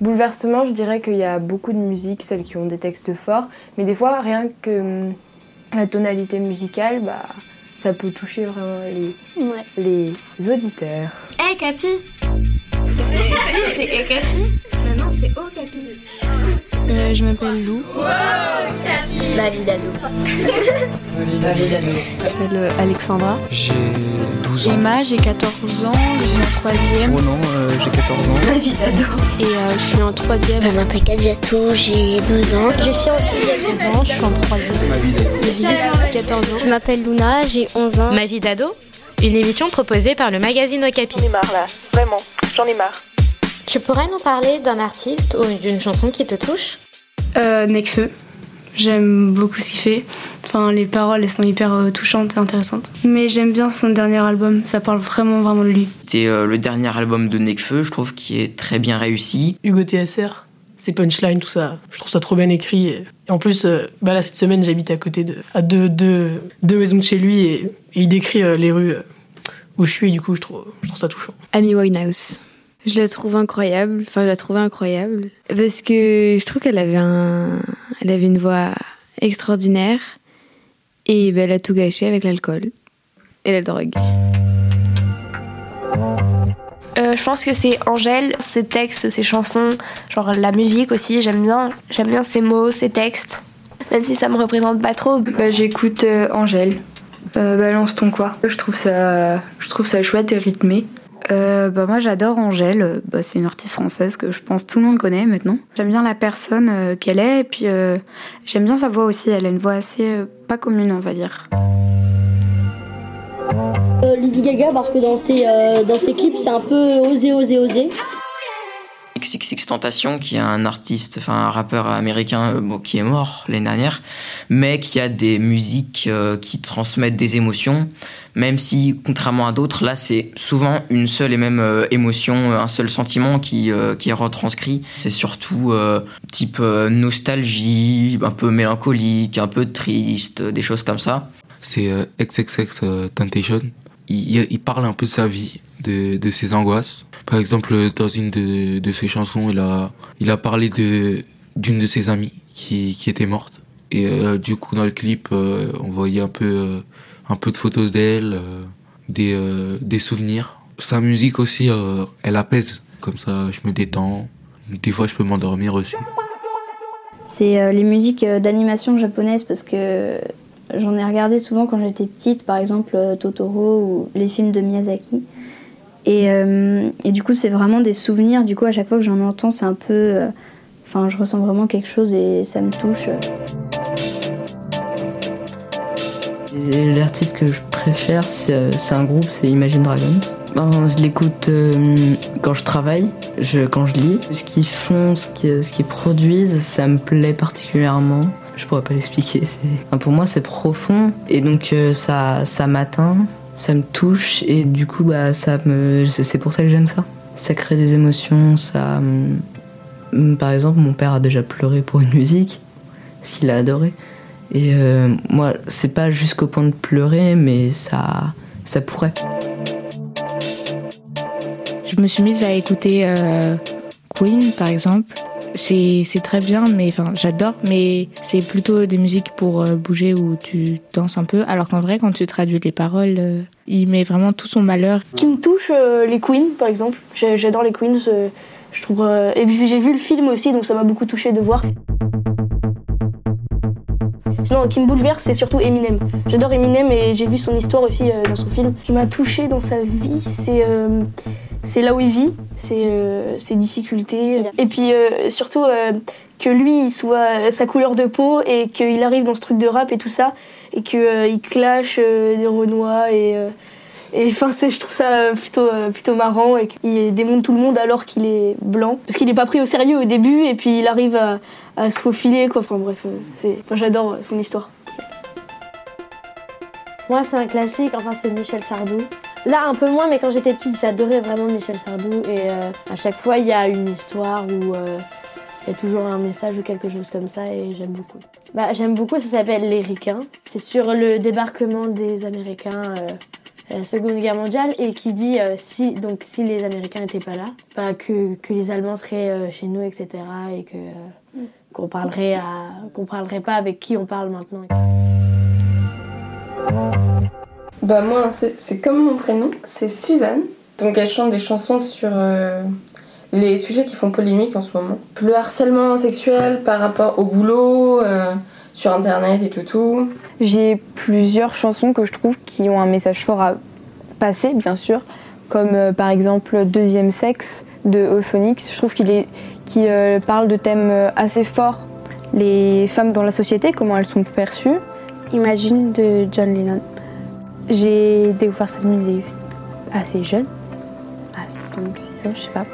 Bouleversement, je dirais qu'il y a beaucoup de musiques, celles qui ont des textes forts, mais des fois, rien que hum, la tonalité musicale, bah, ça peut toucher vraiment les, les auditeurs. Hé hey, Capi Si, c'est Hé Capi Non, c'est Oh Capi. Euh, je m'appelle Lou. Wow, Ma vie d'ado. Ma vie d'ado. Je m'appelle euh, Alexandra. J'ai 12 ans. Emma, j'ai 14 ans, je suis en troisième. Oh non, euh, j'ai 14 ans. Ma vie d'ado. Et euh, je suis en troisième. Je m'appelle Kadiatou, j'ai 12 ans. Je suis en sixième. ans, je suis en troisième. Ma vie d'ado. 14 ans. Je m'appelle Luna, j'ai 11 ans. Ma vie d'ado Une émission proposée par le magazine Okapi. J'en ai marre là, vraiment, j'en ai marre. Tu pourrais nous parler d'un artiste ou d'une chanson qui te touche? Euh, Necfeu. J'aime beaucoup ce qu'il fait. Enfin, les paroles, elles sont hyper euh, touchantes et intéressantes. Mais j'aime bien son dernier album, ça parle vraiment, vraiment de lui. C'est euh, le dernier album de Necfeu, je trouve, qui est très bien réussi. Hugo TSR, ses punchlines, tout ça, je trouve ça trop bien écrit. Et, en plus, euh, bah là, cette semaine, j'habite à côté de, à deux, deux, deux maisons de chez lui et, et il décrit euh, les rues où je suis, et du coup, je trouve, je trouve ça touchant. Amy Winehouse. Je la trouve incroyable. Enfin, je la trouvais incroyable parce que je trouve qu'elle avait un, elle avait une voix extraordinaire et ben, elle a tout gâché avec l'alcool et la drogue. Euh, je pense que c'est Angèle, ses textes, ses chansons, genre la musique aussi. J'aime bien, j'aime bien ses mots, ses textes. Même si ça me représente pas trop. Bah, j'écoute euh, Angèle. Euh, balance ton quoi. Je trouve ça, je trouve ça chouette et rythmé. Euh, bah moi j'adore Angèle, bah, c'est une artiste française que je pense tout le monde connaît maintenant. J'aime bien la personne euh, qu'elle est et puis euh, j'aime bien sa voix aussi, elle a une voix assez euh, pas commune on va dire. Lady Gaga parce que dans ses, dans ses clips c'est un peu osé osé osé. XXX Tentation, qui est un artiste, enfin un rappeur américain bon, qui est mort l'année dernière, mais qui a des musiques qui transmettent des émotions même si, contrairement à d'autres, là, c'est souvent une seule et même euh, émotion, un seul sentiment qui, euh, qui est retranscrit. C'est surtout euh, type nostalgie, un peu mélancolique, un peu triste, des choses comme ça. C'est XXX Temptation. Il, il, parle un peu de sa vie, de, ses angoisses. Par exemple, dans une de, ses chansons, il a, parlé d'une de ses amies qui, était morte. Et du coup, dans le clip, on voyait un peu un peu de photos d'elle, euh, des, euh, des souvenirs. Sa musique aussi, euh, elle apaise. Comme ça, je me détends. Des fois, je peux m'endormir aussi. C'est les musiques d'animation japonaise parce que j'en ai regardé souvent quand j'étais petite, par exemple Totoro ou les films de Miyazaki. Et, et du coup, c'est vraiment des souvenirs. Du coup, à chaque fois que j'en entends, c'est un peu. Enfin, je ressens vraiment quelque chose et ça me touche. L'artiste que je préfère, c'est un groupe, c'est Imagine Dragons. Ben, je l'écoute euh, quand je travaille, je, quand je lis. Ce qu'ils font, ce qu'ils produisent, ça me plaît particulièrement. Je pourrais pas l'expliquer. Pour moi, c'est profond et donc euh, ça, ça m'atteint, ça me touche et du coup, bah, ça me, c'est pour ça que j'aime ça. Ça crée des émotions. Ça, par exemple, mon père a déjà pleuré pour une musique, parce qu'il a adoré. Et euh, moi, c'est pas jusqu'au point de pleurer, mais ça, ça pourrait. Je me suis mise à écouter euh, Queen, par exemple. C'est très bien, mais enfin, j'adore, mais c'est plutôt des musiques pour euh, bouger où tu danses un peu. Alors qu'en vrai, quand tu traduis les paroles, euh, il met vraiment tout son malheur. Qui me touche, euh, les Queens, par exemple. J'adore les Queens. je trouve. et puis j'ai vu le film aussi, donc ça m'a beaucoup touché de voir. Sinon, qui me bouleverse, c'est surtout Eminem. J'adore Eminem et j'ai vu son histoire aussi dans son film. Ce qui m'a touché dans sa vie, c'est c'est là où il vit, c'est euh, ses difficultés. Et puis surtout que lui, il soit sa couleur de peau et qu'il arrive dans ce truc de rap et tout ça, et qu'il clash des Renois et. Et enfin, je trouve ça plutôt, plutôt marrant et qu'il démonte tout le monde alors qu'il est blanc. Parce qu'il n'est pas pris au sérieux au début et puis il arrive à, à se faufiler quoi. Enfin bref, enfin, j'adore son histoire. Moi c'est un classique, enfin c'est Michel Sardou. Là un peu moins, mais quand j'étais petite j'adorais vraiment Michel Sardou et euh, à chaque fois il y a une histoire où euh, il y a toujours un message ou quelque chose comme ça et j'aime beaucoup. Bah, j'aime beaucoup, ça s'appelle Les Ricains. C'est sur le débarquement des Américains euh, la Seconde Guerre mondiale et qui dit si donc si les Américains n'étaient pas là, bah, que, que, les Allemands seraient chez nous, etc. et que qu'on parlerait à qu'on parlerait pas avec qui on parle maintenant. Bah moi c'est comme mon prénom, c'est Suzanne. Donc elle chante des chansons sur les sujets qui font polémique en ce moment. Le harcèlement sexuel par rapport au boulot, euh, sur internet et tout tout. J'ai plusieurs chansons que je trouve qui ont un message fort à passer, bien sûr, comme euh, par exemple Deuxième sexe de Euphonix. Je trouve qu'il est qui euh, parle de thèmes assez forts, les femmes dans la société, comment elles sont perçues. Imagine de John Lennon. J'ai découvert cette musique assez jeune, à 5 6 ans, je sais pas.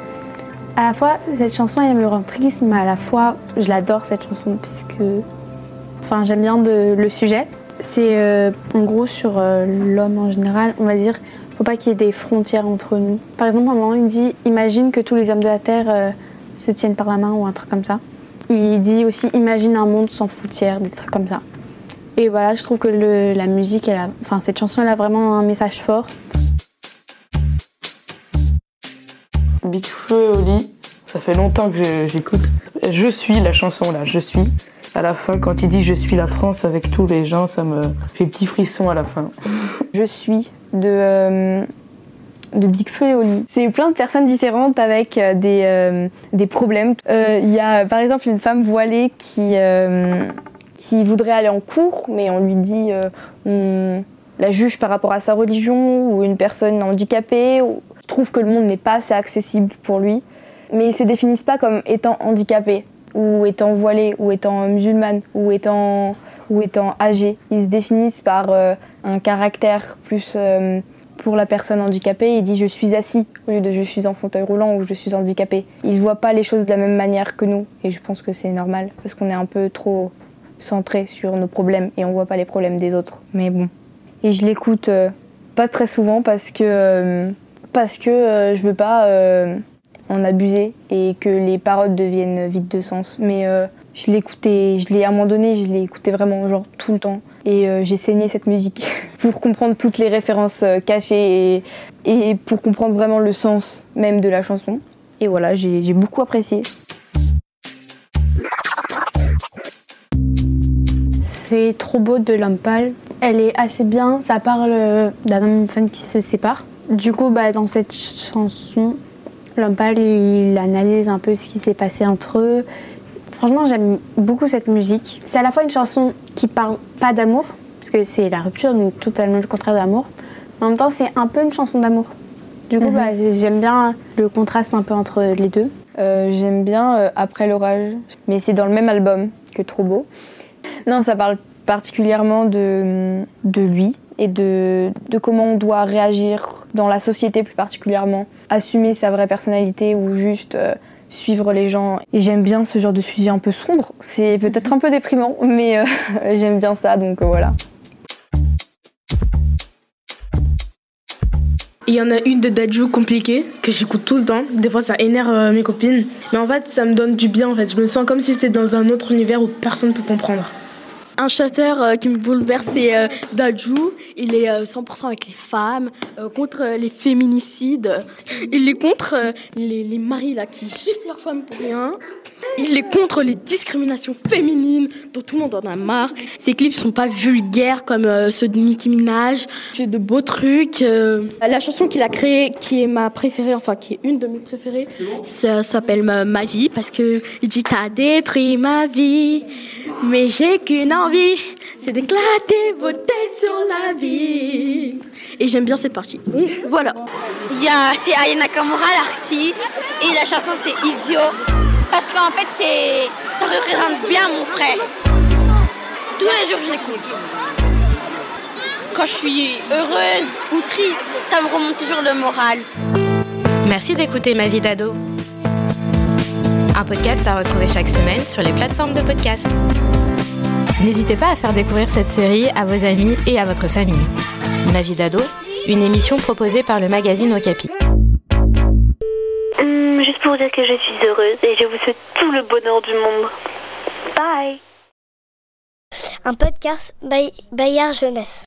À la fois, cette chanson, elle me rend triste, mais à la fois, je l'adore cette chanson, puisque. Enfin, j'aime bien le sujet. C'est euh, en gros sur euh, l'homme en général, on va dire, faut pas qu'il y ait des frontières entre nous. Par exemple, un moment, il dit Imagine que tous les hommes de la Terre euh, se tiennent par la main ou un truc comme ça. Il dit aussi Imagine un monde sans frontières, des trucs comme ça. Et voilà, je trouve que la musique, elle a, enfin, cette chanson, elle a vraiment un message fort. Big Feu au lit, ça fait longtemps que j'écoute. Je suis la chanson là, je suis. À la fin, quand il dit je suis la France avec tous les gens, ça me. J'ai petit frisson à la fin. Je suis de. Euh, de Big Feu et Oli. C'est plein de personnes différentes avec euh, des, euh, des problèmes. Il y a par exemple une femme voilée qui, qui voudrait aller en cours, mais on lui dit on la juge par rapport à sa religion, ou une personne handicapée, ou trouve que le monde n'est pas assez accessible pour lui. Mais ils se définissent pas comme étant handicapés, ou étant voilés, ou étant musulmane, ou étant, ou étant âgés. Ils se définissent par euh, un caractère plus euh, pour la personne handicapée. Il dit je suis assis au lieu de je suis en fauteuil roulant ou je suis handicapé. Ils voient pas les choses de la même manière que nous, et je pense que c'est normal parce qu'on est un peu trop centré sur nos problèmes et on voit pas les problèmes des autres. Mais bon. Et je l'écoute euh, pas très souvent parce que parce que euh, je veux pas euh, en abuser et que les paroles deviennent vides de sens. Mais euh, je l'écoutais, je l'ai à un moment donné, je l'ai écouté vraiment genre tout le temps. Et j'ai saigné cette musique pour comprendre toutes les références cachées et, et, pour comprendre vraiment le sens même de la chanson. Et voilà, j'ai beaucoup apprécié. C'est trop beau de Lampal. Elle est assez bien. Ça parle d'un homme femme qui se sépare du coup, bah, dans cette chanson, Lampal, il analyse un peu ce qui s'est passé entre eux. Franchement, j'aime beaucoup cette musique. C'est à la fois une chanson qui parle pas d'amour, parce que c'est la rupture, donc totalement le contraire d'amour. En même temps, c'est un peu une chanson d'amour. Du coup, bah, mhm. j'aime bien le contraste un peu entre les deux. Euh, j'aime bien euh, Après l'orage, mais c'est dans le même album que Trop beau. Non, ça parle particulièrement de, lui, et de, comment on doit réagir dans la société plus particulièrement, assumer sa vraie personnalité ou juste euh, suivre les gens. Et j'aime bien ce genre de sujet un peu sombre, c'est peut-être un peu déprimant, mais euh, j'aime bien ça, donc euh, voilà. Il y en a une de Dajou compliquée que j'écoute tout le temps. Des fois, ça énerve mes copines. Mais en fait, ça me donne du bien. En fait, je me sens comme si c'était dans un autre univers où personne ne peut comprendre. Un chanteur euh, qui me bouleverse, c'est euh, Dajou. Il est 100% euh, avec les femmes, contre les féminicides. Il est contre les, maris là, qui giflent leurs femmes pour rien. Il est contre les discriminations féminines, dont tout le monde en a marre. Ses clips sont pas vulgaires comme ceux de Nicki Minaj. Il fait de beaux trucs. La chanson qu'il a créée, qui est ma préférée, enfin qui est une de mes préférées, s'appelle ma, vie parce que il dit t'as détruit ma vie, mais j'ai qu'une envie c'est d'éclater vos têtes sur la vie. Et j'aime bien cette partie. voilà. Il y a, c'est Ayana Nakamura, l'artiste, et la chanson c'est Idiot. Parce qu'en fait, c'est, ça représente bien mon frère. Tous les jours, je l'écoute. Quand je suis heureuse ou triste, ça me remonte toujours le moral. Merci d'écouter Ma vie d'ado. Un podcast à retrouver chaque semaine sur les plateformes de podcast. N'hésitez pas à faire découvrir cette série à vos amis et à votre famille. Ma vie d'ado, une émission proposée par le magazine Okapi. Hum, juste pour dire que je suis heureuse et je vous souhaite tout le bonheur du monde. Bye Un podcast Bayard Jeunesse.